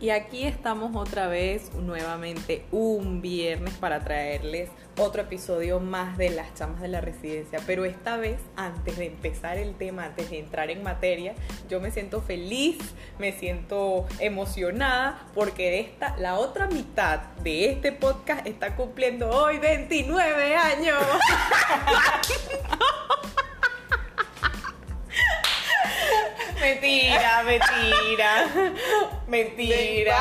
Y aquí estamos otra vez, nuevamente un viernes para traerles otro episodio más de las chamas de la residencia. Pero esta vez, antes de empezar el tema, antes de entrar en materia, yo me siento feliz, me siento emocionada, porque esta, la otra mitad de este podcast está cumpliendo hoy 29 años. Mentira, mentira. Mentira.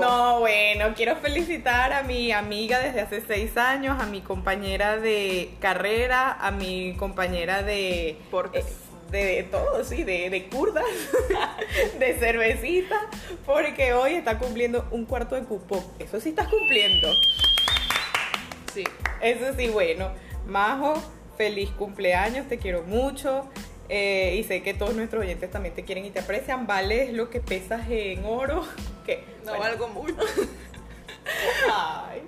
No, bueno, quiero felicitar a mi amiga desde hace seis años, a mi compañera de carrera, a mi compañera de. Porque- eh, de, de todo, sí, de, de curdas, de cervecita, porque hoy está cumpliendo un cuarto de cupón. Eso sí estás cumpliendo. Sí. Eso sí, bueno. Majo, feliz cumpleaños, te quiero mucho. Eh, y sé que todos nuestros oyentes también te quieren y te aprecian. Vales lo que pesas en oro. Que, No bueno, valgo mucho. ay.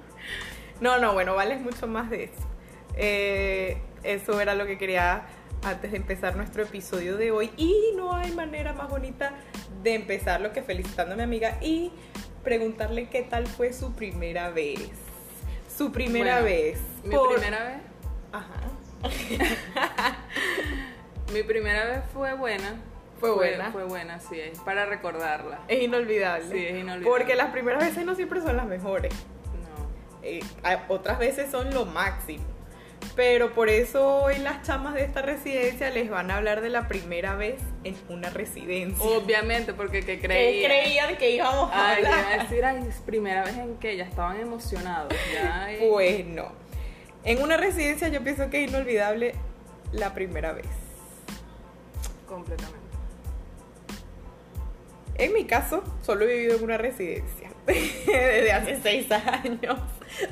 No, no, bueno, vales mucho más de eso. Eh, eso era lo que quería antes de empezar nuestro episodio de hoy. Y no hay manera más bonita de empezarlo que felicitando a mi amiga y preguntarle qué tal fue su primera vez. Su primera Bueno, vez. Mi Por- primera vez. Ajá. Mi primera vez fue buena. Fue buena. Fue buena, sí, es para recordarla. Es inolvidable. Sí, es inolvidable. Porque las primeras veces no siempre son las mejores. No. Eh, otras veces son lo máximo. Pero por eso hoy las chamas de esta residencia les van a hablar de la primera vez en una residencia. Obviamente, porque que ¿Qué creía. creían que íbamos a Ay, iba a hablar? decir, ay, es primera vez en que ya estaban emocionados. Ya, ay. Pues no. En una residencia yo pienso que es inolvidable la primera vez. Completamente. En mi caso, solo he vivido en una residencia desde hace seis años.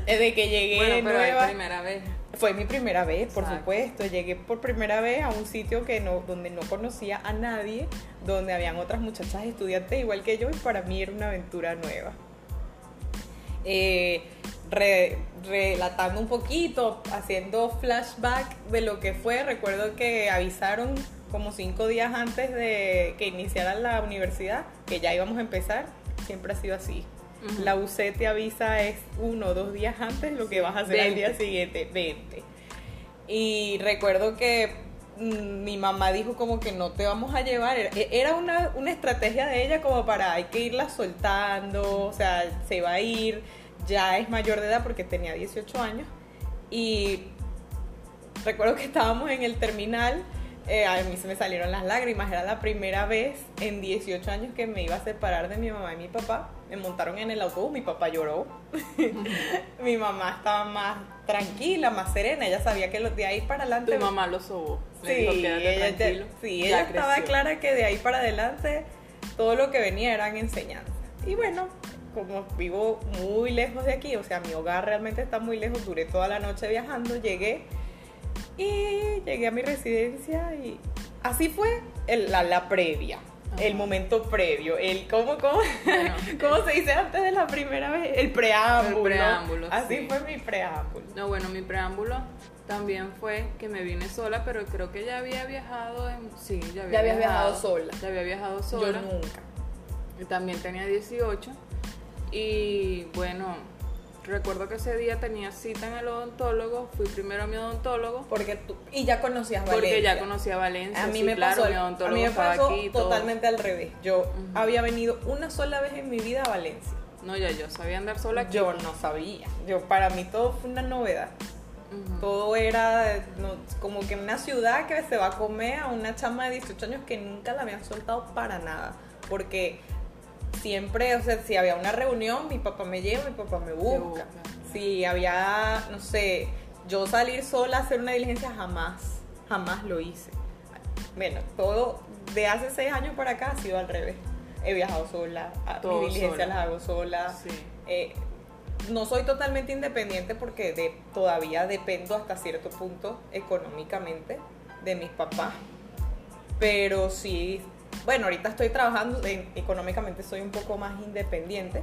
Desde que llegué Bueno, pero nueva. primera vez. Fue mi primera vez, por supuesto. Llegué por primera vez a un sitio que no, donde no conocía a nadie, donde habían otras muchachas estudiantes igual que yo y para mí era una aventura nueva. Eh, re- relatando un poquito, haciendo flashback de lo que fue, recuerdo que avisaron como cinco días antes de que iniciara la universidad que ya íbamos a empezar. Siempre ha sido así. La UC te avisa es uno o dos días antes lo que vas a hacer al día 20. siguiente, 20. Y recuerdo que mm, mi mamá dijo como que no te vamos a llevar, era- era una, una estrategia de ella como para hay que irla soltando, o sea, se va a ir, ya es mayor de edad porque tenía 18 años. Y recuerdo que estábamos en el terminal, eh, a mí se me salieron las lágrimas, era la primera vez en 18 años que me iba a separar de mi mamá y mi papá. Me montaron en el autobús, mi papá lloró. mi mamá estaba más tranquila, más serena, ella sabía que los de ahí para adelante... Tu mamá lo sobó. Sí, dijo, "Quédate ella, ya- tranquilo". sí, ella estaba clara que de ahí para adelante todo lo que venía eran enseñanzas. Y bueno, como vivo muy lejos de aquí, o sea, mi hogar realmente está muy lejos, duré toda la noche viajando, llegué y llegué a mi residencia y así fue el- la, la previa. El momento previo, el cómo, cómo, Bueno, cómo se dice antes de la primera vez, el preámbulo. El preámbulo, Así sí. fue mi preámbulo. No, bueno, mi preámbulo también fue que me vine sola, pero creo que ya había viajado en... Sí, ya había Ya habías viajado sola. Ya había viajado Yo sola. nunca. Y también tenía 18. Y bueno, recuerdo que ese día tenía cita en el odontólogo. Fui primero a mi odontólogo. Porque tú, y ya conocías Valencia. Porque ya conocía a Valencia. A mí sí, me claro, pasó, mi a odontólogo mí me pasó aquí y todo. totalmente al revés. Yo había venido una sola vez en mi vida a Valencia. No, ya yo sabía andar sola aquí. Yo no sabía. Yo para mí todo fue una novedad. Todo era no, como que una ciudad que se va a comer a una chama de 18 años que nunca la habían soltado para nada. Porque siempre, o sea, si había una reunión, mi papá me lleva, mi papá me busca. busca. Si había, no sé, yo salir sola a hacer una diligencia, jamás, jamás lo hice. Bueno, todo de hace seis años para acá ha sido al revés. He viajado sola, mis diligencias sola. las hago sola. Sí. Eh, no soy totalmente independiente porque de- todavía dependo hasta cierto punto económicamente de mis papás. Pero sí, bueno, ahorita estoy trabajando, en- económicamente soy un poco más independiente.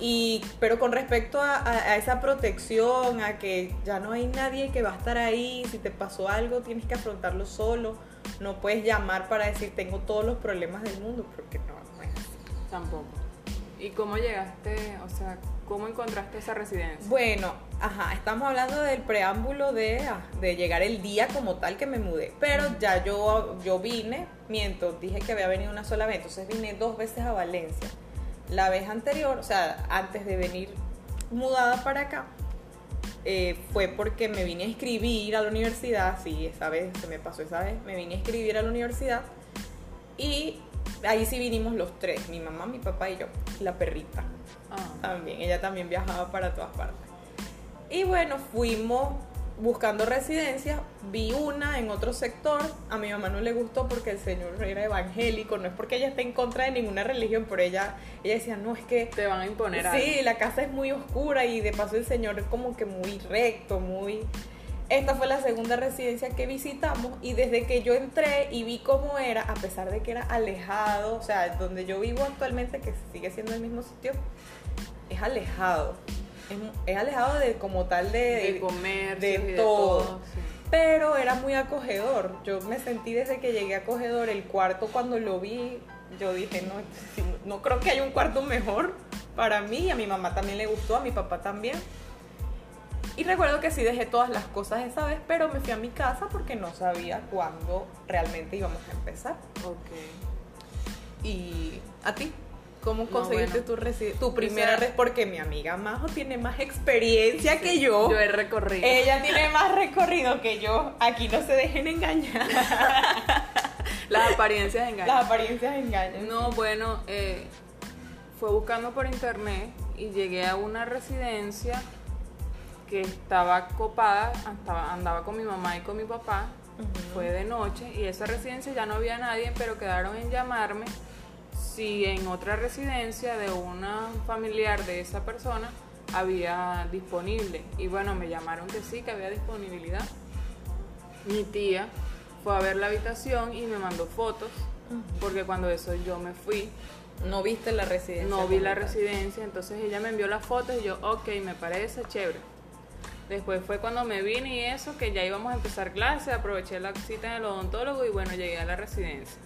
Y, pero con respecto a, a- a esa protección, a que ya no hay nadie que va a estar ahí, si te pasó algo tienes que afrontarlo solo, no puedes llamar para decir tengo todos los problemas del mundo, porque no, no es así. Tampoco. ¿Y cómo llegaste, o sea, cómo encontraste esa residencia? Bueno, ajá, estamos hablando del preámbulo de, ah, de llegar el día como tal que me mudé. Pero ya yo, yo vine, miento, dije que había venido una sola vez, entonces vine dos veces a Valencia. La vez anterior, o sea, antes de venir mudada para acá, eh, fue porque me vine a inscribir a la universidad, sí, esa vez, se me pasó esa vez, me vine a inscribir a la universidad y ahí sí vinimos los tres, mi mamá, mi papá y yo, la perrita Ah, también, ella también viajaba para todas partes. Y bueno, fuimos buscando residencias, vi una en otro sector, a mi mamá no le gustó porque el señor era evangélico, no es porque ella esté en contra de ninguna religión, pero ella, ella decía, no, es que te van a imponer algo. Sí, la casa es muy oscura y de paso el señor es como que muy recto, muy... Esta fue la segunda residencia que visitamos y desde que yo entré y vi cómo era, a pesar de que era alejado, o sea, donde yo vivo actualmente, que sigue siendo el mismo sitio, es alejado. Es, es alejado de como tal de... de comercio, de y de todo. todo. sí. Pero era muy acogedor. Yo me sentí desde que llegué acogedor. El cuarto cuando lo vi, yo dije, no, no creo que haya un cuarto mejor para mí. A mi mamá también le gustó, a mi papá también. Y recuerdo que sí dejé todas las cosas esa vez, pero me fui a mi casa porque no sabía cuándo realmente íbamos a empezar. Ok. ¿Y a ti? ¿Cómo No, conseguiste bueno. tu, resi- tu O primera sea- vez? Porque mi amiga Majo tiene más experiencia que yo. Yo he recorrido. Ella tiene más recorrido que yo. Aquí no se dejen engañar. Las apariencias engañan. Las apariencias engañan. No, bueno, eh, fue buscando por internet y llegué a una residencia que estaba copada, estaba- andaba con mi mamá y con mi papá, fue de noche y esa residencia ya no había nadie, pero quedaron en llamarme si en otra residencia de una familiar de esa persona había disponible. Y bueno, me llamaron que sí, que había disponibilidad. Mi tía fue a ver la habitación y me mandó fotos, porque cuando eso yo me fui, No viste la residencia. no vi la tal. residencia, entonces ella me envió las fotos y yo, ok, me parece chévere. Después fue cuando me vine y eso, que ya íbamos a empezar clase, aproveché la cita en el odontólogo y bueno, llegué a la residencia.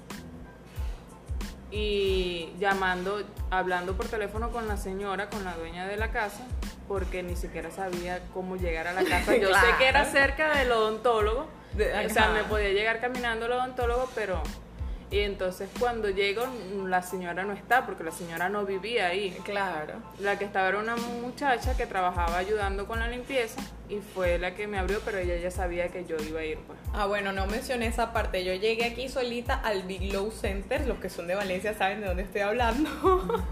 Y llamando, hablando por teléfono con la señora, con la dueña de la casa, porque ni siquiera sabía cómo llegar a la casa. Yo sé que era cerca del odontólogo, De- o sea, me podía llegar caminando al odontólogo, pero... Y entonces cuando llego, la señora no está, porque la señora no vivía ahí. Claro. La que estaba era una muchacha que trabajaba ayudando con la limpieza y fue la que me abrió, pero ella ya sabía que yo iba a ir. Pues. Ah, bueno, no mencioné esa parte. Yo llegué aquí solita al Big Low Center. Los que son de Valencia saben de dónde estoy hablando.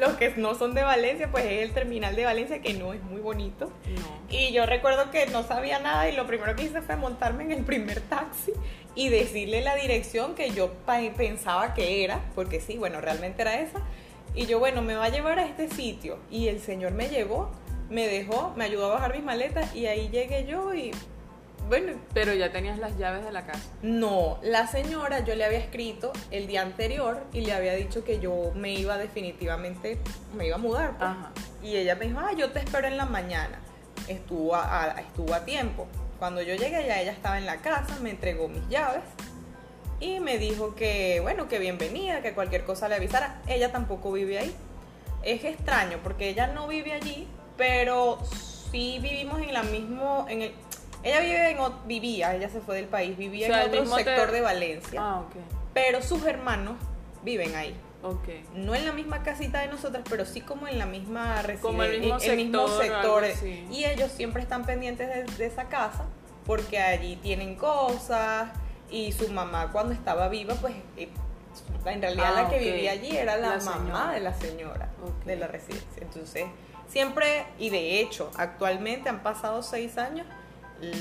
Los que no son de Valencia, pues es el terminal de Valencia, que no es muy bonito. No. Y yo recuerdo que no sabía nada y lo primero que hice fue montarme en el primer taxi y decirle la dirección que yo pensaba que era, porque sí, bueno, realmente era esa. Y yo, bueno, me va a llevar a este sitio. Y el señor me llevó, me dejó, me ayudó a bajar mis maletas y ahí llegué yo y, bueno, Pero ya tenías las llaves de la casa. no, la señora yo le había escrito el día anterior y le había dicho que yo me iba definitivamente, me iba a mudar. pues. Ajá. Y ella me dijo, ah, yo te espero en la mañana. Estuvo a, a- estuvo a tiempo. Cuando yo llegué ya ella estaba en la casa, me entregó mis llaves y me dijo que, bueno, que bienvenida, que cualquier cosa le avisara. Ella tampoco vive ahí. Es extraño porque ella no vive allí, pero sí vivimos en la mismo, en el, ella vive en, vivía, ella se fue del país, vivía O sea, en el otro mismo sector de Valencia, Ah, ok. pero sus hermanos viven ahí Ok. no en la misma casita de nosotras, pero sí como en la misma residencia, Como el mismo sector, algo así. Y ellos siempre están pendientes de, de esa casa porque allí tienen cosas y su mamá cuando estaba viva, pues eh, en realidad Ah, la que vivía allí era la, La mamá de la señora Ok. de la residencia. Entonces, siempre, y de hecho, actualmente han pasado seis años.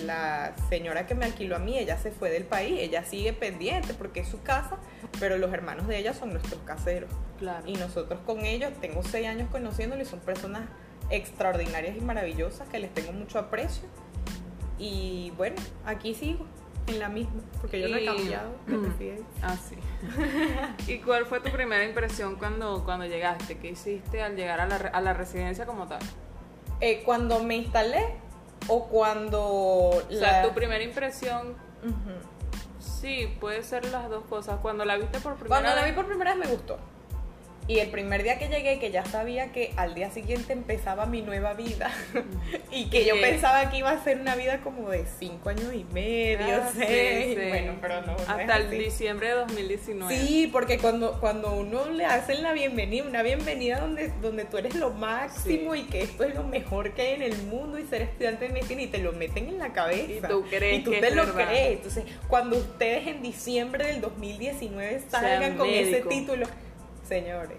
La señora que me alquiló a mí, ella se fue del país, ella sigue pendiente porque es su casa, pero los hermanos de ella son nuestros caseros. Claro. Y nosotros con ellos, tengo seis años conociéndolos y son personas extraordinarias y maravillosas que les tengo mucho aprecio. Y bueno, aquí sigo, en la misma, porque yo no he cambiado de. Ah, sí. ¿Y cuál fue tu primera impresión cuando, cuando llegaste? ¿Qué hiciste al llegar a la, a la residencia como tal? Eh, cuando me instalé o cuando... O sea, la- tu primera impresión, sí, puede ser las dos cosas. Cuando la viste por primera Cuando la vi vez- por primera vez me gustó. Y el primer día que llegué, que ya sabía que al día siguiente empezaba mi nueva vida y que yo pensaba que iba a ser una vida como de cinco años y medio, Ah, seis. sí. Bueno, pero no. Hasta el diciembre de 2019. Sí, porque cuando, cuando uno le hacen la bienvenida, una bienvenida donde, donde tú eres lo máximo Sí. y que esto es lo mejor que hay en el mundo y ser estudiante de medicina y te lo meten en la cabeza. Y tú crees Y tú que te es lo verdad. crees. Entonces, cuando ustedes en diciembre del 2019 salgan con ese título, señores.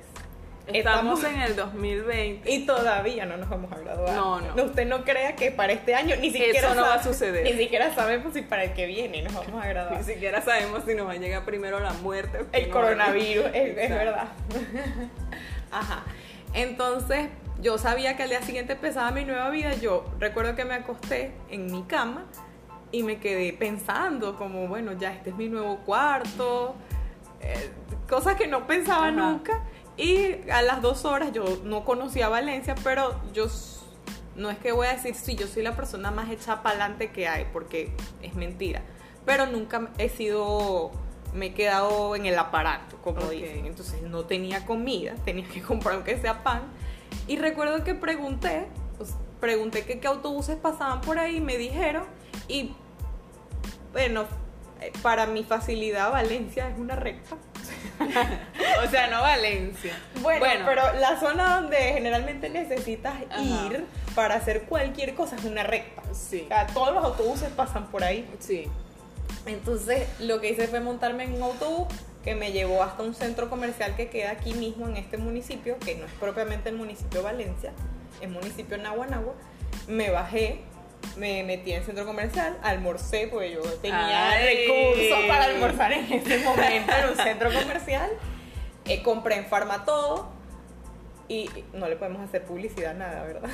Estamos en el 2020. Y todavía no nos vamos a graduar. No, no. Usted no crea que para este año ni siquiera Eso no va a suceder. Ni siquiera sabemos si para el que viene nos vamos a graduar. Ni siquiera sabemos si nos va a llegar primero la muerte. o El no, coronavirus, es, verdad. Ajá. Entonces, yo sabía que al día siguiente empezaba mi nueva vida. Yo recuerdo que me acosté en mi cama y me quedé pensando como, bueno, ya este es mi nuevo cuarto. eh, cosas que no pensaba Ajá. nunca. Y a las dos horas yo no conocía Valencia, pero yo no es que voy a decir, sí, yo soy la persona más hecha para adelante que hay, porque es mentira. Pero nunca he sido, me he quedado en el aparato, como dicen. Entonces no tenía comida, tenía que comprar aunque sea pan. Y recuerdo que pregunté, pues, pregunté que qué autobuses pasaban por ahí, me dijeron, y bueno, eh, para mi facilidad Valencia es una recta. O sea, no Valencia. Bueno, Bueno. pero la zona donde generalmente necesitas Ajá. ir para hacer cualquier cosa es una recta. Sí. O sea, todos los autobuses pasan por ahí. Sí. Entonces, lo que hice fue montarme en un autobús que me llevó hasta un centro comercial que queda aquí mismo en este municipio, que no es propiamente el municipio de Valencia, es municipio Naguanagua. Me bajé, me metí en el centro comercial, almorcé, porque yo tenía Ay. recursos para almorzar en ese momento en un centro comercial. Eh, compré en Farmatodo y no le podemos hacer publicidad nada, ¿verdad?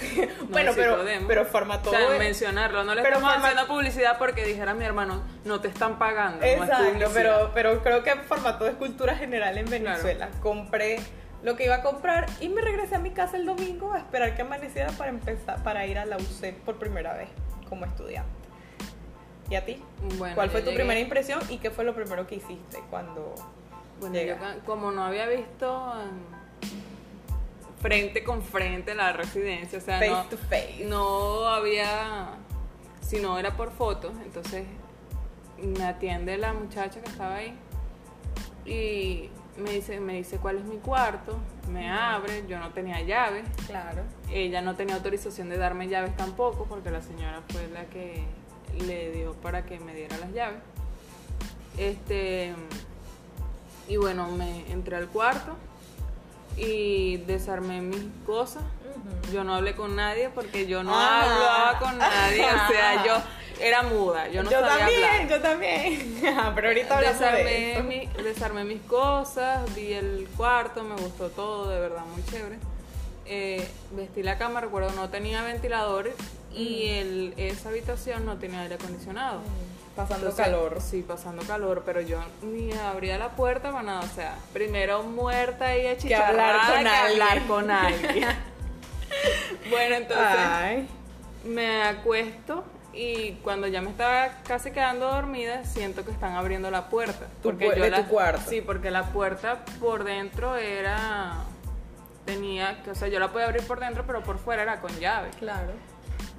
bueno, sí pero, podemos. pero O Farmatodo. sea, es- mencionarlo. No le Pero estamos haciendo publicidad porque dijera mi hermano, no te están pagando. no es Exacto, publicidad. pero, pero creo que formato de cultura general en Venezuela. Compré lo que iba a comprar y me regresé a mi casa el domingo a esperar que amaneciera para empezar, para ir a la UC por primera vez como estudiante. ¿Y a ti? Bueno, ¿Cuál fue tu llegué- primera impresión y qué fue lo primero que hiciste cuando Bueno, yo como no había visto em, frente con frente la residencia, o sea, face no, to face? no había, si no era por fotos, entonces me atiende la muchacha que estaba ahí y me dice, me dice cuál es mi cuarto, me abre, yo no tenía llaves, Claro. ella no tenía autorización de darme llaves tampoco porque la señora fue la que le dio para que me diera las llaves. Este y bueno, me entré al cuarto y desarmé mis cosas. Yo no hablé con nadie porque yo no Ajá. hablaba con nadie, o sea, yo era muda, yo no sabía también, hablar. yo también. Ajá, Pero ahorita hablamos de Desarmé, mi- desarmé mis cosas, vi el cuarto, me gustó todo, de verdad, muy chévere. Eh, vestí la cama, recuerdo, no tenía ventiladores y Mm. el, esa habitación no tenía aire acondicionado. Pasando Entonces, calor. Sí, pasando calor, pero yo ni abría la puerta para nada, o sea, primero muerta y achicharrada hablar con que alguien. hablar con alguien. bueno, entonces Ay. me acuesto y cuando ya me estaba casi quedando dormida, siento que están abriendo la puerta. Tu pu- de tu cuarto. Sí, porque la puerta por dentro era... Tenía, que, o sea, yo la podía abrir por dentro, pero por fuera era con llave. Claro.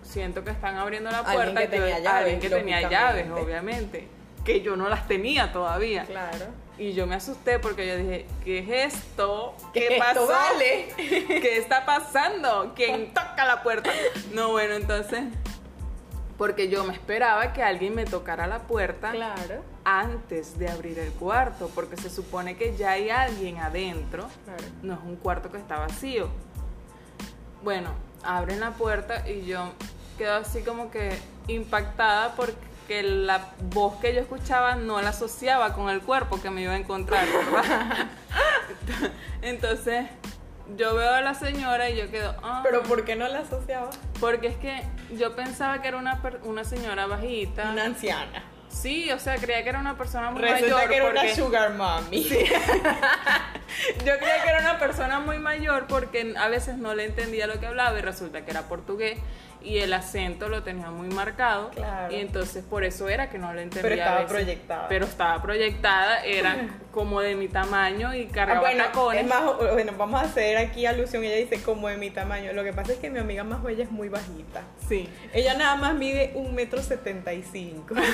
Siento que están abriendo la Alguien puerta. que yo- tenía llaves, alguien que tenía llaves, obviamente. Que yo no las tenía todavía. Claro. Y yo me asusté porque yo dije, ¿qué es esto? ¿Qué, ¿Qué pasó? esto vale? ¿Qué está pasando? ¿Quién toca la puerta? No, bueno, entonces, porque yo me esperaba que alguien me tocara la puerta Claro. antes de abrir el cuarto, porque se supone que ya hay alguien adentro, Claro. no es un cuarto que está vacío. Bueno, abren la puerta y yo quedo así como que impactada porque la voz que yo escuchaba no la asociaba con el cuerpo que me iba a encontrar, ¿verdad? Entonces, yo veo a la señora y yo quedo, ah, Pero ¿por qué no la asociaba? porque es que yo pensaba que era una, una señora bajita. Una anciana. Sí, o sea, creía que era una persona muy Resulta mayor. que era una sugar mommy. Yo creía que era una persona muy mayor porque a veces no le entendía lo que hablaba y resulta que era portugués y el acento lo tenía muy marcado. Claro. Y entonces por eso era que no lo entendía. Pero a estaba veces. proyectada. Pero estaba proyectada, era como de mi tamaño y Ah, cargaba bueno, tacones. es más, bueno, vamos a hacer aquí alusión. Ella dice como de mi tamaño. Lo que pasa es que mi amiga más bella es muy bajita. Sí. Ella nada más mide un metro setenta y cinco.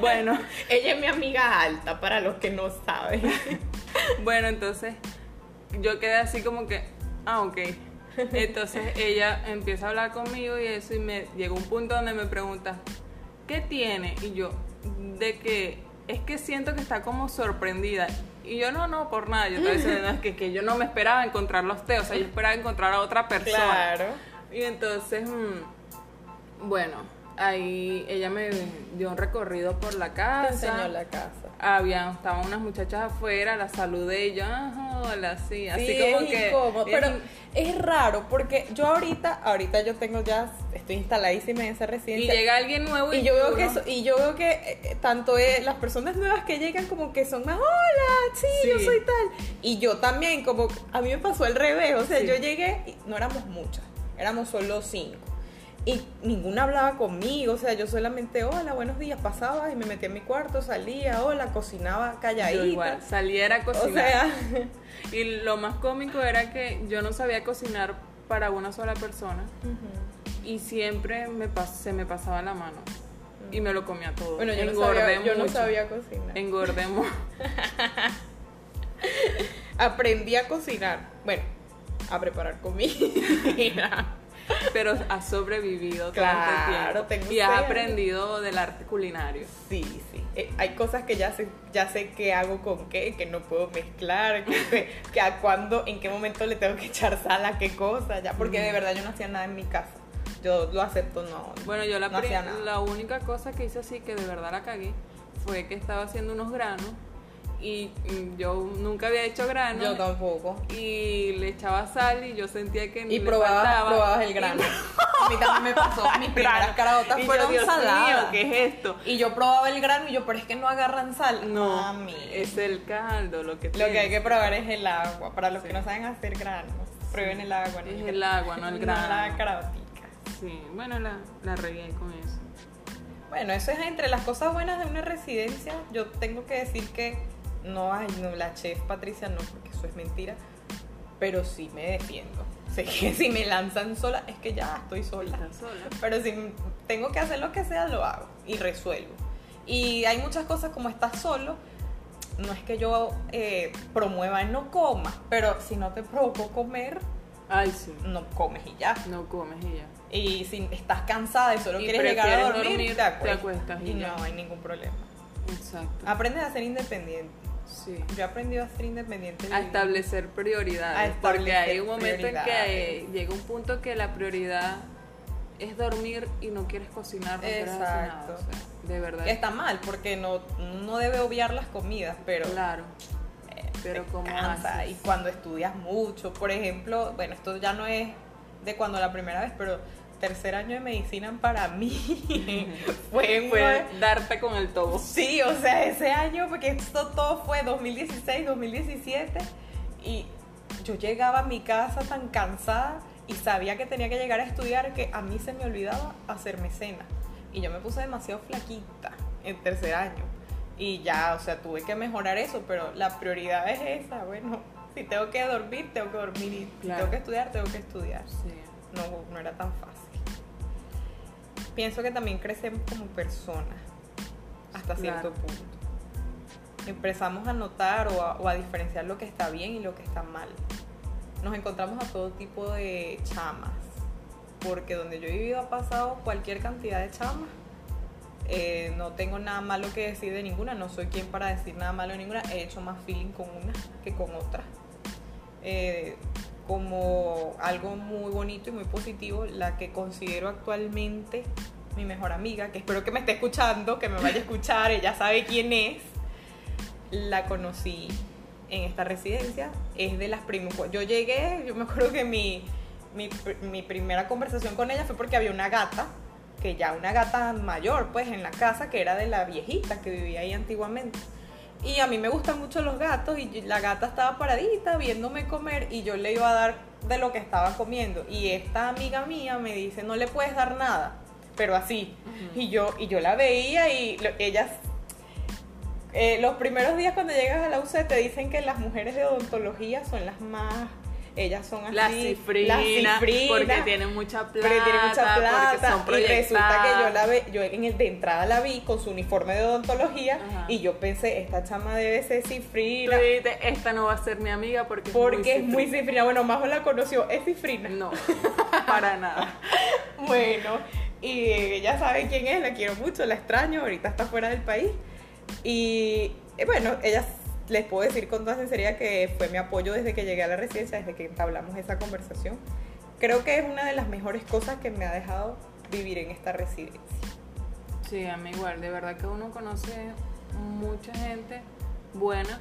Bueno, Ella es mi amiga alta, para los que no saben. bueno, entonces yo quedé así como que, ah, ok. Entonces ella empieza a hablar conmigo y eso y me llegó un punto donde me pregunta, ¿qué tiene? Y yo, de que es que siento que está como sorprendida. Y yo, no, no, por nada. Yo estaba diciendo, "No, es que, que yo no me esperaba encontrarlo a usted, o sea, yo esperaba encontrar a otra persona. Claro. Y entonces, mm, bueno, ahí ella me dio un recorrido por la Te casa. enseñó la casa. Habían, estaban unas muchachas afuera, la saludé y yo, ajá, hola, sí, así sí, como es que. incómodo, es- pero es raro porque yo ahorita, ahorita yo tengo ya, estoy instaladísima en esa y residencia. llega alguien nuevo y, Y yo veo que eso- y yo veo que eh, eh, tanto eh, las personas nuevas que llegan como que son más hola, sí, Sí. yo soy tal. Y yo también, como a mí me pasó al revés, o sea, Sí. yo llegué y no éramos muchas, éramos solo cinco. Y ninguna hablaba conmigo, o sea, yo solamente, hola, buenos días, pasaba y me metía en mi cuarto, salía, hola, cocinaba calladita. yo igual, saliera a o cocinar. sea, Y lo más cómico era que yo no sabía cocinar para una sola persona y siempre me pas- se me pasaba la mano y me lo comía todo. bueno, yo no Engordé sabía, yo no mucho. sabía cocinar. Engordé mucho. Aprendí a cocinar, bueno, a preparar comida. pero has sobrevivido Claro, tengo tiempo y has aprendido del arte culinario. Sí, sí. Eh, hay cosas que ya sé, ya sé qué hago con qué, que no puedo mezclar, que, a cuándo, en qué momento le tengo que echar sal a qué cosa, ya, porque de verdad yo no hacía nada en mi casa. Yo lo acepto, no. Bueno, yo la, no pri- hacía nada. la única cosa que hice así que de verdad la cagué fue que estaba haciendo unos granos y yo nunca había hecho granos Yo tampoco. y le echaba sal y yo sentía que Y le probabas, faltaba. probabas el grano. A mí también me pasó. Mis primeras Grano. caraotas Y yo, fueron Dios saladas. mío, ¿qué es esto? Y yo probaba el grano y yo, pero es que no agarran sal. No, Mami. es el caldo lo que Lo que hay que probar es el agua. Para los que no saben hacer granos, prueben el agua. Es el el agua, no el grano. la caraotica. Sí, bueno, la, la regué con eso. Bueno, eso es entre las cosas buenas de una residencia. Yo tengo que decir que no hay, no, la chef Patricia no, porque eso es mentira. Pero sí me defiendo. Sé que si me lanzan sola, es que ya estoy sola. Sola. Pero si tengo que hacer lo que sea, lo hago y resuelvo. Y hay muchas cosas como estás solo. No es que yo eh, promueva el no comas, pero si no te provocó comer, Ay, sí. no comes y ya. No comes y ya. Y si estás cansada y solo Y quieres llegar a dormir, dormir, te, acuestas. te acuestas y y no hay ningún problema. Exacto. Aprendes a ser independiente. Sí. Yo he aprendido a ser independiente. A establecer prioridades. A porque hay un momento en que llega un punto que la prioridad es dormir y no quieres cocinar, no quieres. Exacto. O sea, de verdad. Está mal, porque no, no debe obviar las comidas, pero Claro. eh, Pero te ¿cómo cansa. haces? Y cuando estudias mucho, por ejemplo, bueno, esto ya no es de cuando la primera vez, pero tercer año de medicina para mí fue, Fue darte con el tobo. Sí, o sea, ese año, porque esto todo fue 2016, 2017, y yo llegaba a mi casa tan cansada y sabía que tenía que llegar a estudiar que a mí se me olvidaba hacerme cena. Y yo me puse demasiado flaquita en tercer año. Y ya, o sea, tuve que mejorar eso, pero la prioridad es esa. Bueno, si tengo que dormir, tengo que dormir. Y si tengo que estudiar, tengo que estudiar. Sí. No, no era tan fácil. Pienso que también crecemos como personas hasta cierto Claro. punto. Empezamos a notar o a, o a diferenciar lo que está bien y lo que está mal. Nos encontramos a todo tipo de chamas, porque donde yo he vivido ha pasado cualquier cantidad de chamas. Eh, no tengo nada malo que decir de ninguna, no soy quien para decir nada malo de ninguna. He hecho más feeling con una que con otra. Eh, como algo muy bonito y muy positivo, la que considero actualmente mi mejor amiga, que espero que me esté escuchando, que me vaya a escuchar, ella sabe quién es. La conocí en esta residencia, es de las primeras. Yo llegué, yo me acuerdo que mi, mi, mi primera conversación con ella fue porque había una gata, que ya una gata mayor, pues en la casa, que era de la viejita que vivía ahí antiguamente. Y a mí me gustan mucho los gatos y la gata estaba paradita viéndome comer y yo le iba a dar de lo que estaba comiendo. Y esta amiga mía me dice, no le puedes dar nada, pero así. y, yo, y yo la veía y lo- ellas... eh, los primeros días cuando llegas a la UC te dicen que las mujeres de odontología son las más... Ellas son así. Las cifrinas, las cifrinas, porque tienen mucha plata, pero tiene mucha plata porque son y resulta que yo la ve, yo en el de entrada la vi con su uniforme de odontología Ajá. y yo pensé esta chama debe ser Tú cifrina dijiste, esta no va a ser mi amiga porque, porque es muy cifrina". cifrina bueno Majo la conoció es cifrina No, para nada. bueno y ella sabe quién es la quiero mucho la extraño ahorita está fuera del país y eh, bueno ella les puedo decir con toda sinceridad que fue mi apoyo desde que llegué a la residencia desde que entablamos esa conversación. Creo que es una de las mejores cosas que me ha dejado vivir en esta residencia. Sí, a mí igual, de verdad que uno conoce mucha gente buena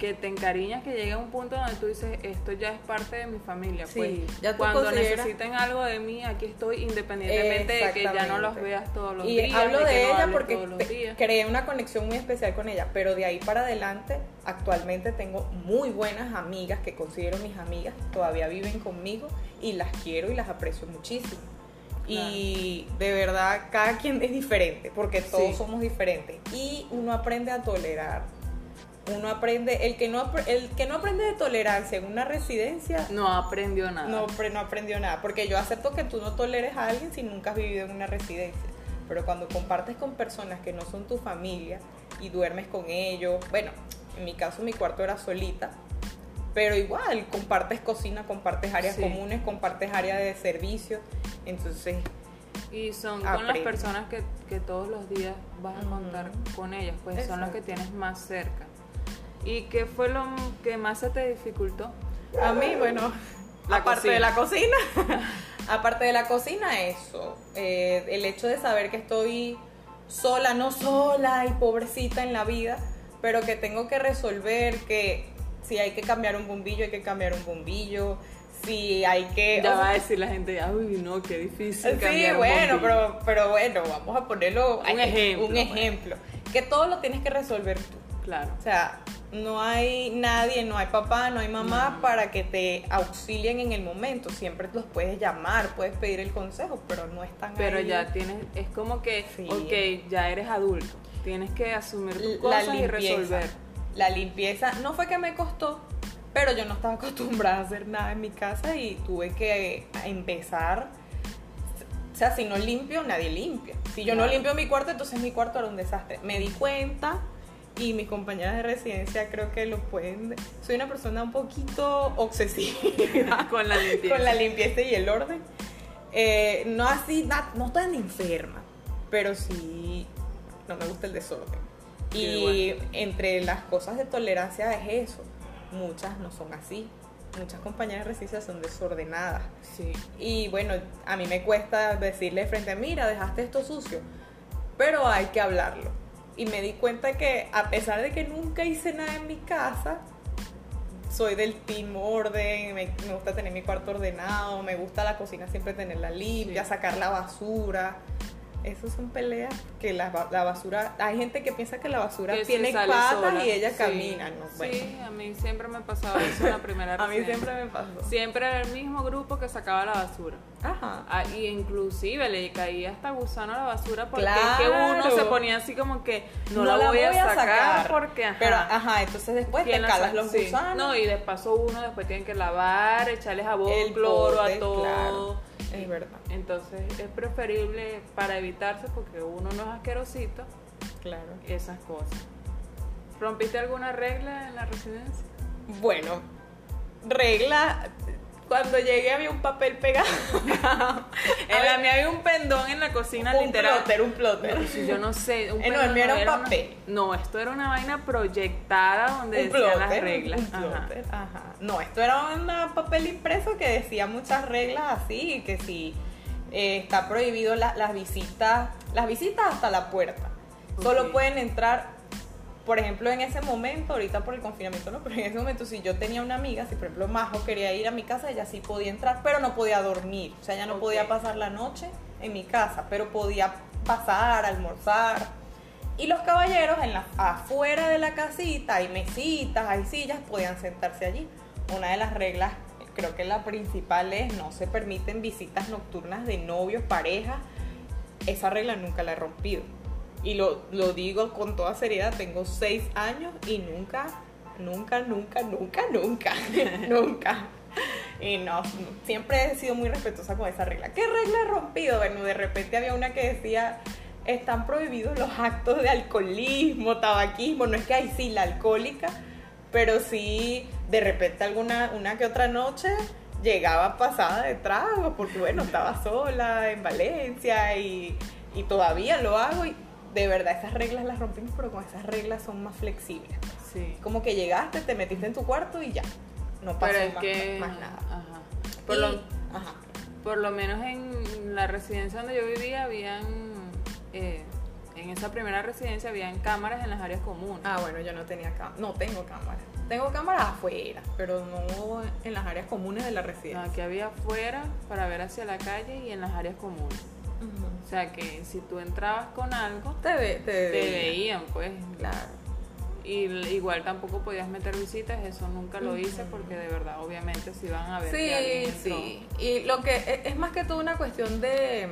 que te encariñas, que llega a un punto donde tú dices, esto ya es parte de mi familia. Sí, pues ya cuando necesiten algo de mí, aquí estoy, independientemente de que ya no los veas todos los y días. hablo que de ella porque creé una conexión muy especial con ella, pero de ahí para adelante actualmente tengo muy buenas amigas que considero mis amigas, todavía viven conmigo y las quiero y las aprecio muchísimo. Y de verdad cada quien es diferente, porque todos Sí. somos diferentes y uno aprende a tolerar. Uno aprende, el que no el que no aprende de tolerancia en una residencia No aprendió nada. no, no aprendió nada, porque yo acepto que tú no toleres a alguien si nunca has vivido en una residencia, pero cuando compartes con personas que no son tu familia y duermes con ellos, bueno, en mi caso mi cuarto era solita, pero igual compartes cocina, compartes áreas Sí. comunes, compartes área de servicio, entonces Y son con las personas que, que todos los días vas a contar con ellas, pues son las que tienes más cerca. ¿Y qué fue lo que más se te dificultó? A mí, bueno, La aparte cocina. de la cocina, aparte de la cocina, eso, eh, el hecho de saber que estoy sola, no sola y pobrecita en la vida, pero que tengo que resolver que si hay que cambiar un bombillo, hay que cambiar un bombillo, si hay que... Ya o va a decir la gente, uy, no, qué difícil. Sí, un bueno, bombillo". pero, pero bueno, vamos a ponerlo... Un ejemplo, Un pues. ejemplo. Que todo lo tienes que resolver tú. Claro. O sea, no hay nadie, no hay papá, no hay mamá No. para que te auxilien en el momento. Siempre los puedes llamar, puedes pedir el consejo, pero no están Pero ahí. ya tienes, es como que, Sí. ok, ya eres adulto, tienes que asumir tus la cosas y limpieza. resolver. La limpieza no fue que me costó, pero yo no estaba acostumbrada a hacer nada en mi casa y tuve que empezar. O sea, si no limpio, nadie limpia. Si yo no limpio mi cuarto, entonces mi cuarto era un desastre. Me di cuenta y mis compañeras de residencia creo que lo pueden. Soy una persona un poquito obsesiva Con la limpieza. con la limpieza y el orden. Eh, no así, no tan enferma, pero sí no me gusta el desorden. Y entre las cosas de tolerancia es eso. Muchas no son así. Muchas compañeras de residencia son desordenadas. Sí. Y bueno, a mí me cuesta decirle de frente, mira, dejaste esto sucio. Pero hay que hablarlo. Y me di cuenta que a pesar de que nunca hice nada en mi casa, soy del team orden, me, me gusta tener mi cuarto ordenado, me gusta la cocina siempre tenerla limpia, Sí. sacar la basura. Esas son peleas que la, ba- la basura, hay gente que piensa que la basura Que tiene patas sola. y ella Sí. camina. No, bueno, Sí, a mí siempre me pasaba eso en la primera a mí siempre me pasó. Siempre era el mismo grupo que sacaba la basura. Ajá. Ah, y inclusive le caía hasta gusano a la basura porque es que uno se ponía así como que no, la, voy, a sacar, porque ajá. Pero, ajá, entonces después te ¿quién la calas los Sí. gusanos. No, y de paso uno después tiene que lavar, echarle jabón, El cloro bote, a todo. claro. Es verdad. Entonces es preferible para evitarse porque uno no es asquerosito Claro. esas cosas. ¿Rompiste alguna regla en la residencia? Bueno, regla. Cuando llegué había un papel pegado. En la mía había un pendón en la cocina un literal. plotter, un plotter. No, si yo no sé. Un Eh, no, el mío era un una- papel. no, esto era una vaina proyectada donde un plotter. las reglas. un Ajá. plotter, ajá. No, esto era un papel impreso que decía muchas reglas así, que si eh, está prohibido la- las visitas, las visitas hasta la puerta. Solo pueden entrar, por ejemplo, en ese momento, ahorita por el confinamiento no, pero en ese momento si yo tenía una amiga, si por ejemplo Majo quería ir a mi casa, ella sí podía entrar, pero no podía dormir, o sea, ella no podía pasar la noche en mi casa, pero podía pasar, almorzar. Y los caballeros en la, afuera de la casita hay mesitas, hay sillas, podían sentarse allí. Una de las reglas, creo que la principal es no se permiten visitas nocturnas de novios, parejas. Esa regla nunca la he rompido. Y lo, lo digo con toda seriedad, tengo seis años y nunca, nunca, nunca, nunca, nunca, nunca. Y no, siempre he sido muy respetuosa con esa regla. ¿Qué regla he rompido? Bueno, de repente había una que decía, están prohibidos los actos de alcoholismo, tabaquismo, no es que hay sí la alcohólica, pero sí de repente alguna, una que otra noche llegaba pasada de trago, porque bueno, estaba sola en Valencia y, y todavía lo hago y de verdad esas reglas las rompimos, pero con esas reglas son más flexibles. Sí. Como que llegaste, te metiste en tu cuarto y ya, no pasó Pero es más, que. más nada. Ajá. Por, Y- lo, ajá. por lo menos en la residencia donde yo vivía, habían. eh, en esa primera residencia, habían cámaras en las áreas comunes. Ah, bueno, yo no tenía cámara. No tengo cámara. Tengo cámaras afuera, pero no en las áreas comunes de la No, residencia. aquí había afuera para ver hacia la calle y en las áreas comunes. O sea que si tú entrabas con algo, Te, ve- te, te veía. veían, pues. Claro. Y igual tampoco podías meter visitas, eso nunca lo hice porque de verdad, obviamente, si van a ver Sí, sí. Y lo que es, es más que todo una cuestión de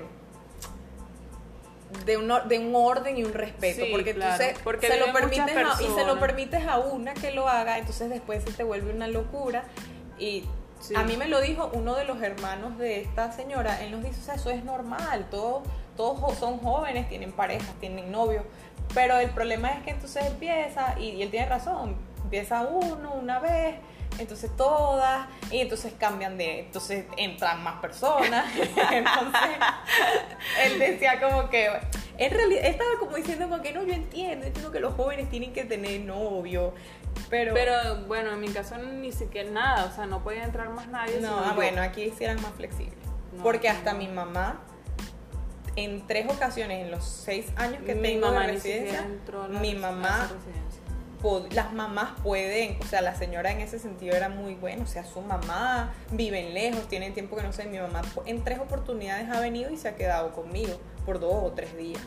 de un, de un orden y un respeto, Sí, porque claro, entonces porque se lo permites a, y se lo permites a una que lo haga, entonces después se te vuelve una locura y Sí. a mí me lo dijo uno de los hermanos de esta señora, él nos dice, o sea, eso es normal, todos todos son jóvenes, tienen parejas, tienen novios, pero el problema es que entonces empieza y, y él tiene razón, empieza uno una vez entonces todas, y entonces cambian de, entonces entran más personas. entonces, él decía como que, en realidad, él estaba como diciendo como que no, yo entiendo, entiendo que los jóvenes tienen que tener novio, pero... Pero bueno, en mi caso ni siquiera nada, o sea, no podía entrar más nadie. no, ah, bueno, aquí sí eran más flexibles. No, porque hasta no. mi mamá, en tres ocasiones, en los seis años que mi tengo mamá de residencia, mi mamá las mamás pueden, o sea, la señora en ese sentido era muy buena, o sea, su mamá viven lejos, tienen tiempo que no sé, mi mamá en tres oportunidades ha venido y se ha quedado conmigo por dos o tres días.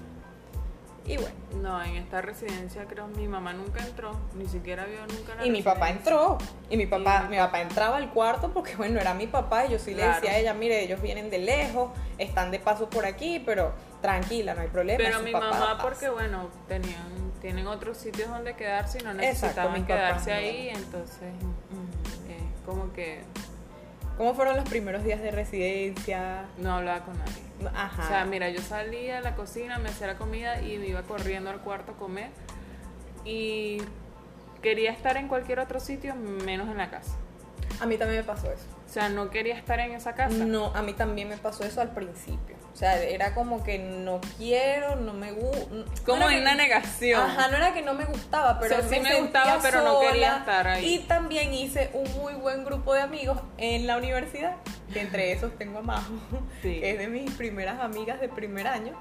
Y bueno, No, en esta residencia creo mi mamá nunca entró, ni siquiera vio nunca la y mi papá entró, y mi papá, Y- mi papá entraba al cuarto porque bueno, era mi papá y yo sí le decía a ella, mire, ellos vienen de lejos, están de paso por aquí, pero tranquila, no hay problema. Pero mi papá mamá, da paz". porque bueno, tenían, tienen otros sitios donde quedarse y no necesitaban quedarse ahí, entonces eh, como que ¿Cómo fueron los primeros días de residencia? no hablaba con nadie. Ajá. O sea, mira, yo salía a la cocina, me hacía la comida y me iba corriendo al cuarto a comer. Y quería estar en cualquier otro sitio menos en la casa. a mí también me pasó eso. O sea, no quería estar en esa casa. No, a mí también me pasó eso al principio. O sea, era como que no quiero, no me gusta. Como en una negación. Ajá, no era que no me gustaba, pero O sea, sí me gustaba, pero no quería estar ahí. Y también hice un muy buen grupo de amigos en la universidad, que entre esos tengo a Majo, Sí. que es de mis primeras amigas de primer año.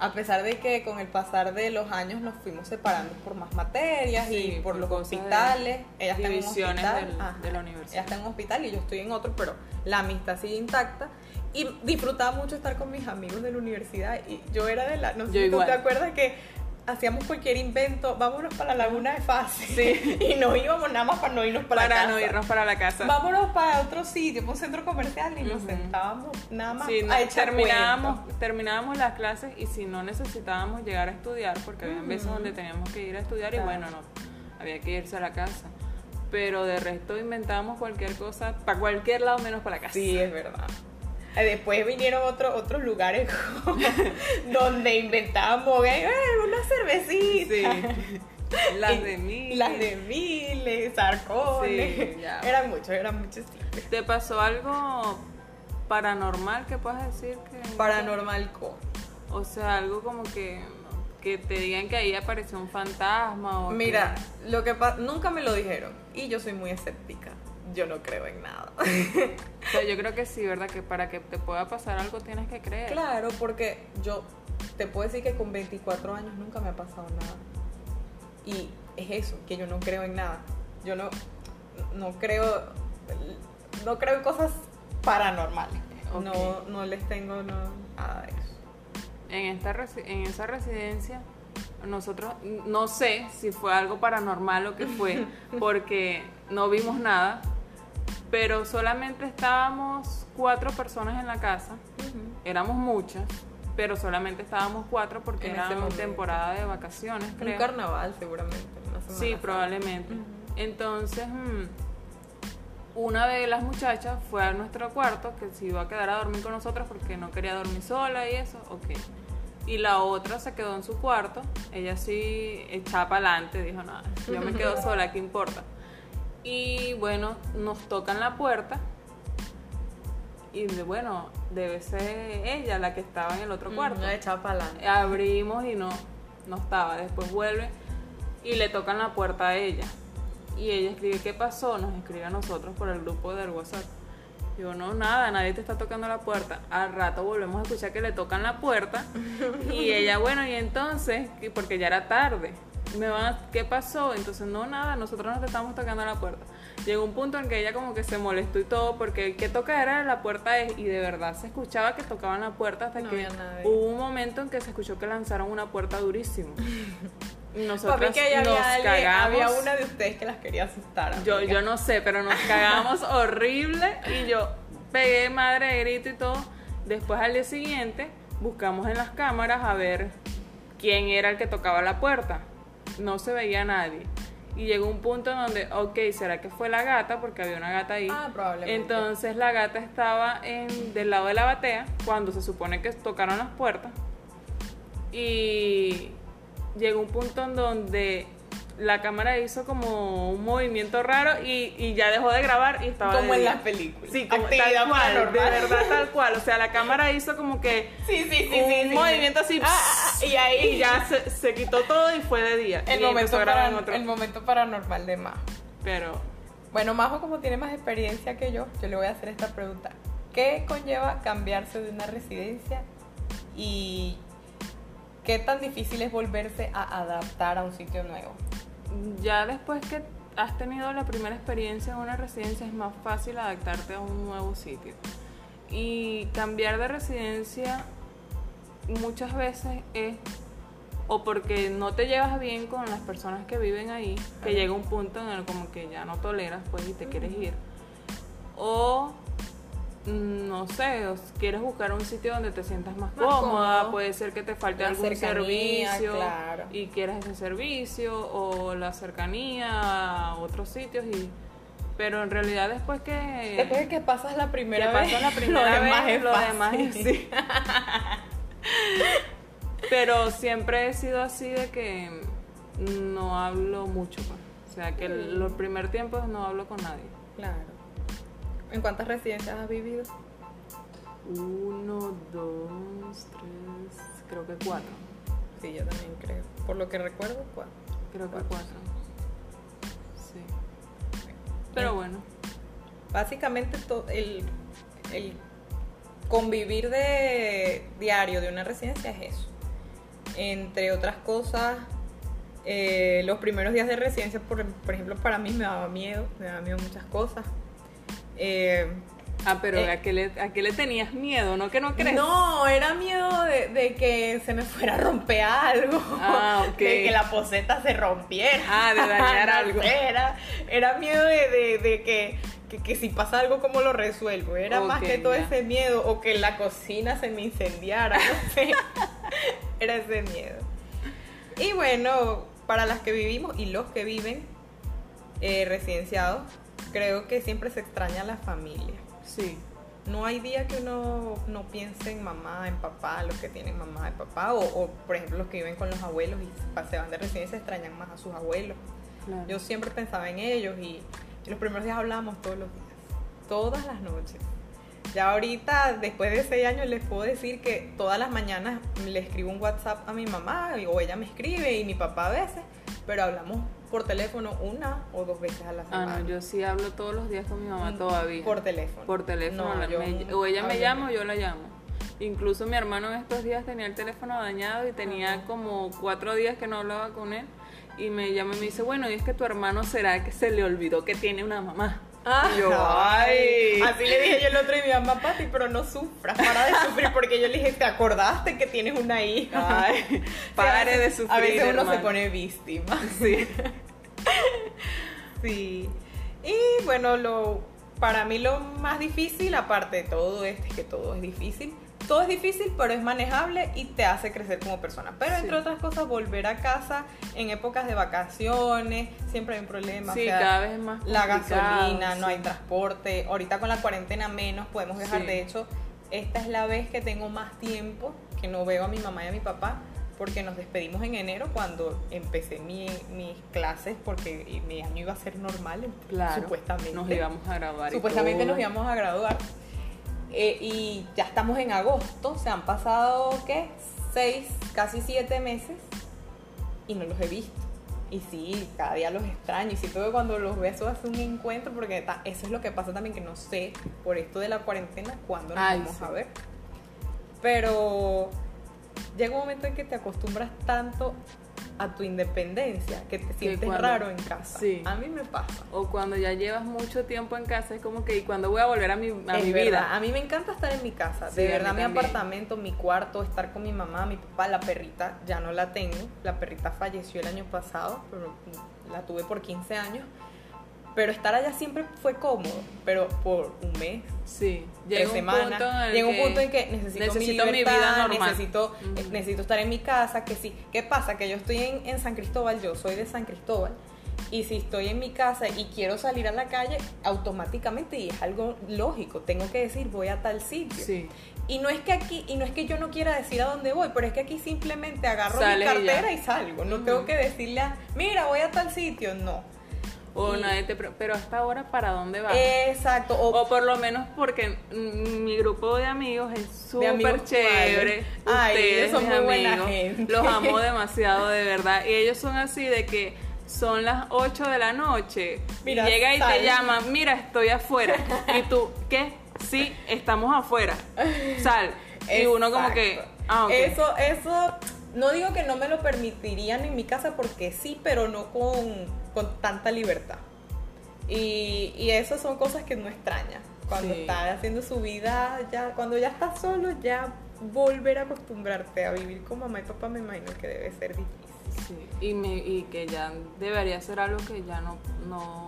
A pesar de que con el pasar de los años nos fuimos separando por más materias Sí, y por, los hospitales. Ella está en un hospital. del- Ajá. de la universidad. Ella está en un hospital y yo estoy en otro, pero la amistad sigue intacta. Y disfrutaba mucho estar con mis amigos de la universidad. Y yo era de la. No sé Yo si tú te acuerdas que hacíamos cualquier invento. Vámonos para la laguna de Fase. Sí. y nos íbamos nada más para no irnos para, para la casa. no irnos para la casa. Vámonos para otro sitio, para un centro comercial y nos sentábamos nada más Sí, no, a echar terminábamos, cuentos. terminábamos las clases y si no necesitábamos llegar a estudiar, porque había veces donde teníamos que ir a estudiar Claro. y bueno, no, había que irse a la casa. Pero de resto inventábamos cualquier cosa, para cualquier lado menos para la casa. Sí, es verdad. Eh, Después vinieron otros otros lugares donde inventábamos eh, una cervecita. Sí. Las de mí. Las de miles, sarcones. Sí. Eran muchos, eran muchos. ¿Te pasó algo paranormal que puedas decir que... Paranormal co. O sea, algo como que, que te digan que ahí apareció un fantasma o Mira, que- lo que nunca me lo dijeron. Y yo soy muy escéptica. Yo no creo en nada. O sea, yo creo que sí, ¿verdad? Que para que te pueda pasar algo tienes que creer. claro, porque yo te puedo decir que con 24 años nunca me ha pasado nada. Y es eso, que yo no creo en nada. Yo no, no creo, no creo en cosas paranormales. No, no les tengo no, nada de eso. En, esta en esa residencia nosotros no sé si fue algo paranormal o qué fue, porque no vimos nada, pero solamente estábamos cuatro personas en la casa, éramos muchas, pero solamente estábamos cuatro porque En era una temporada de vacaciones, creo. Un carnaval seguramente. una Sí, probablemente. Ujú. Entonces, mm, una de las muchachas fue a nuestro cuarto, que se iba a quedar a dormir con nosotros porque no quería dormir sola y eso, ok. Y la otra se quedó en su cuarto, ella sí echaba para adelante, dijo, nada, yo me quedo sola, ¿qué importa? Y bueno, nos tocan la puerta y de- bueno, debe ser ella la que estaba en el otro cuarto. Una echada para adelante. Abrimos y no, no estaba. Después vuelve y le tocan la puerta a ella. Y ella escribe, ¿qué pasó? Nos escribe a nosotros por el grupo del WhatsApp. Digo, no, nada, nadie te está tocando la puerta. Al rato volvemos a escuchar que le tocan la puerta. Y ella, bueno, y entonces, porque ya era tarde. Me van a- ¿Qué pasó? Entonces, no, nada, nosotros no te estamos tocando la puerta. Llegó un punto en que ella como que se molestó y todo, porque el que toca era la puerta es, y de verdad se escuchaba que tocaban la puerta hasta No que hubo un momento en que se escuchó que lanzaron una puerta durísimo. Nosotros que nos había, cagamos. había una de ustedes que las quería asustar. Yo, yo no sé, pero nos cagamos horrible y yo pegué madre de grito y todo. Después al día siguiente buscamos en las cámaras a ver quién era el que tocaba la puerta. No se veía nadie. Y llegó un punto en donde, ok, ¿será que fue la gata? Porque había una gata ahí. Ah, probablemente. Entonces la gata estaba en, del lado de la batea cuando se supone que tocaron las puertas. Y llegó un punto en donde la cámara hizo como un movimiento raro y, y ya dejó de grabar y estaba Como en las películas. Sí, como Actividad tal cual, de verdad tal cual. O sea, la cámara hizo como que Sí, sí, sí, un sí, sí, sí. movimiento así Ah, ah, y ahí y ya se, se quitó todo y fue de día. el y momento, para- otro. el momento paranormal de Majo. Pero Bueno, Majo, como tiene más experiencia que yo, yo le voy a hacer esta pregunta. ¿Qué conlleva cambiarse de una residencia y qué tan difícil es volverse a adaptar a un sitio nuevo? Ya después que has tenido la primera experiencia en una residencia es más fácil adaptarte a un nuevo sitio. Y cambiar de residencia muchas veces es o porque no te llevas bien con las personas que viven ahí, que llega un punto en el como que ya no toleras pues y te quieres ir. O no sé, quieres buscar un sitio donde te sientas más, Más cómoda, cómodo. puede ser que te falte La algún cercanía, servicio claro. y quieras ese servicio o la cercanía a otros sitios y pero en realidad después que Después de que pasas la primera que vez, pasas la primera lo demás vez, es lo fácil. demás es sí. pero siempre he sido así de que no hablo mucho pues. o sea que el, los primer tiempo no hablo con nadie Claro. ¿En cuántas residencias has vivido? uno dos tres creo que cuatro Sí, yo también creo. Por lo que recuerdo, cuatro. creo que Cuatro. sí pero bueno Básicamente el, el convivir de diario de una residencia es eso. Entre otras cosas, eh, los primeros días de residencia, por, por ejemplo, para mí me daba miedo, me daba miedo muchas cosas. Eh, ah pero Eh, a qué le a qué le tenías miedo no que no crees No, era miedo de, de que se me fuera a romper algo. Ah, ok. De que la poseta se rompiera. Ah, de dañar No algo. Era, era miedo de, de- de que, que, que si pasa algo, ¿cómo lo resuelvo? Era más que todo ya. ese miedo. O que la cocina se me incendiara, no sé. era ese miedo. Y bueno, para las que vivimos y los que viven eh, residenciados, creo que siempre se extraña la familia. sí No hay día que uno no piense en mamá, en papá, los que tienen mamá y papá, o, o, por ejemplo los que viven con los abuelos y se van de residencia extrañan más a sus abuelos. claro. Yo siempre pensaba en ellos y, y los primeros días hablábamos todos los días, todas las noches. Ya ahorita, después de seis años, les puedo decir que todas las mañanas le escribo un WhatsApp a mi mamá y- o ella me escribe y mi papá a veces, pero hablamos por teléfono una o dos veces a la Ah, semana. no, yo sí hablo todos los días con mi mamá todavía. Mm, Por teléfono. Por teléfono. No, la- yo me- o ella me llama o yo la llamo. Incluso mi hermano en estos días tenía el teléfono dañado y tenía Ajá. como cuatro días que no hablaba con él. Y me llama y me dice, bueno, y es que tu hermano será que se le olvidó que tiene una mamá. Yo, ay. Así le dije yo el otro y mi mamá, Pati, pero no sufras, para de sufrir, porque yo le dije, ¿te acordaste que tienes una hija? Ay, pare de sufrir. A veces uno se pone víctima. Sí. Sí. Y bueno, lo para mí lo más difícil, aparte de todo esto, es que todo es difícil. Todo es difícil, pero es manejable y te hace crecer como persona. Pero entre Sí. otras cosas, volver a casa en épocas de vacaciones, siempre hay un problema. Sí, o sea, cada vez es más La gasolina, no sí. hay transporte. Ahorita con la cuarentena menos podemos viajar. De hecho, esta es la vez que tengo más tiempo que no veo a mi mamá y a mi papá porque nos despedimos en enero cuando empecé mi- mis clases porque mi año iba a ser normal, Claro. supuestamente. Nos íbamos a graduar. y Supuestamente todo. nos íbamos a graduar. Eh, y ya estamos en agosto, se han pasado, ¿qué? Seis, casi siete meses y no los he visto. Y sí, cada día los extraño. Y siento que cuando los beso hace un encuentro, porque ta- eso es lo que pasa también, que no sé, por esto de la cuarentena, cuándo nos Ay, vamos sí. a ver. Pero llega un momento en que te acostumbras tanto a tu independencia que te sientes cuando- raro en casa. Sí. A mí me pasa. O cuando ya llevas mucho tiempo en casa, es como que, ¿y cuando voy a volver a mi, a Es mi verdad, vida? A mí me encanta estar en mi casa. Sí, de verdad, mi también. apartamento, mi cuarto, estar con mi mamá, mi papá, la perrita, ya no la tengo. La perrita falleció el año pasado, pero la tuve por 15 años. Pero estar allá siempre fue cómodo, pero por un mes, Sí, tres llega un semanas. punto en llega un punto en que necesito, necesito mi mi vida normal. necesito, eh, Ujú. necesito estar en mi casa, que sí. ¿Qué pasa? Que yo estoy en, en San Cristóbal, yo soy de San Cristóbal, y si estoy en mi casa y quiero salir a la calle, automáticamente, y es algo lógico, tengo que decir, voy a tal sitio. Sí, Y no es que aquí, y no es que yo no quiera decir a dónde voy, pero es que aquí simplemente agarro mi y cartera y, salgo. No tengo que decirle a, mira, voy a tal sitio, no. O Y- nadie te pre- pero hasta ahora para dónde vas? Exacto. O, o por lo menos porque mi grupo de amigos es súper chévere. Ay, Ustedes, ellos son muy buena gente. los amo demasiado, de verdad. Y ellos son así de que son las 8 de la noche Mira, llega y te llama, mira, estoy afuera. y tú, ¿qué? Sí, estamos afuera. Sal. Y uno como que, ah. Eso, eso, no digo que no me lo permitirían en mi casa porque sí, pero no con, con tanta libertad. Y, y eso son cosas que no extraña. Cuando Sí. estás haciendo su vida, ya, cuando ya estás solo, ya volver a acostumbrarte a vivir con mamá y papá me imagino que debe ser difícil. Sí, y, me, y que ya debería ser algo que ya no, no,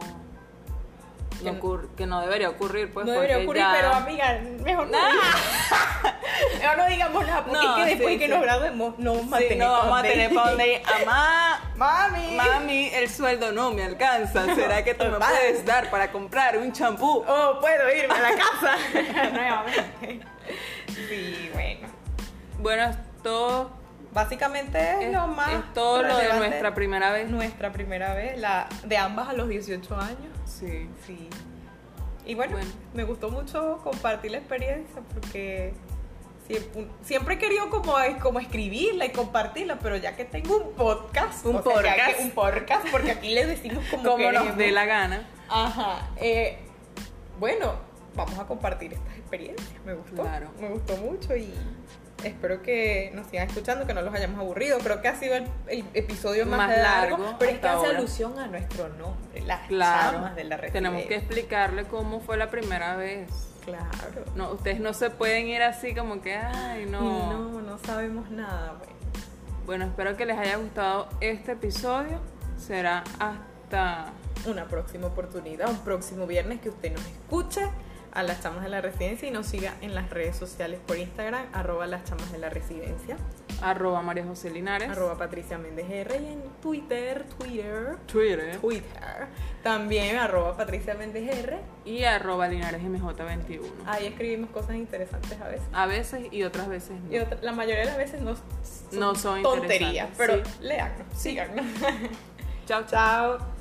Que no que debería ocurrir, pues no debería ocurrir, ya- pero amiga, mejor no, digamos, mejor no digamos nada, porque No, es que después sí, que sí. nos graduemos no vamos a tener no vamos a tener para dónde ir. Amá, Mami. mami, el sueldo no me alcanza. ¿Será que tú me puedes dar para comprar un champú? Oh, puedo irme a la casa nuevamente. Sí, bueno. Bueno, todo, Básicamente es, lo más. es todo lo de nuestra primera vez. Nuestra primera vez, la de ambas a los 18 años. Sí. Sí. Y bueno, Bueno. me gustó mucho compartir la experiencia porque siempre, siempre he querido como, como escribirla y compartirla, pero ya que tengo un podcast, Un podcast. un podcast, porque aquí le decimos como, Como nos dé la gana. Ajá. eh, bueno, vamos a compartir estas experiencias. Me gustó. Claro. Me gustó mucho y espero que nos sigan escuchando, que no los hayamos aburrido. Creo que ha sido el, el episodio más, Más largo, largo pero es que hace ahora. alusión a nuestro nombre, las Claro. chamas de la Tenemos que explicarle cómo fue la primera vez. Claro. No, ustedes no se pueden ir así como que, ay, no. No, no sabemos nada. Bueno. Bueno, espero que les haya gustado este episodio. Será hasta Una próxima oportunidad, un próximo viernes que usted nos escuche a las chamas de la residencia y nos siga en las redes sociales por Instagram, arroba las chamas de la residencia. arroba María José Linares. Arroba Patricia Méndez R y en Twitter, Twitter, Twitter. Twitter. También arroba Patricia Méndez R. Y arroba Linares MJ21. Ahí escribimos cosas interesantes a veces. A veces y otras veces no. Y otra- la mayoría de las veces no No son tonterías, pero sí. léanos, síganos. Chao, chao. Chao.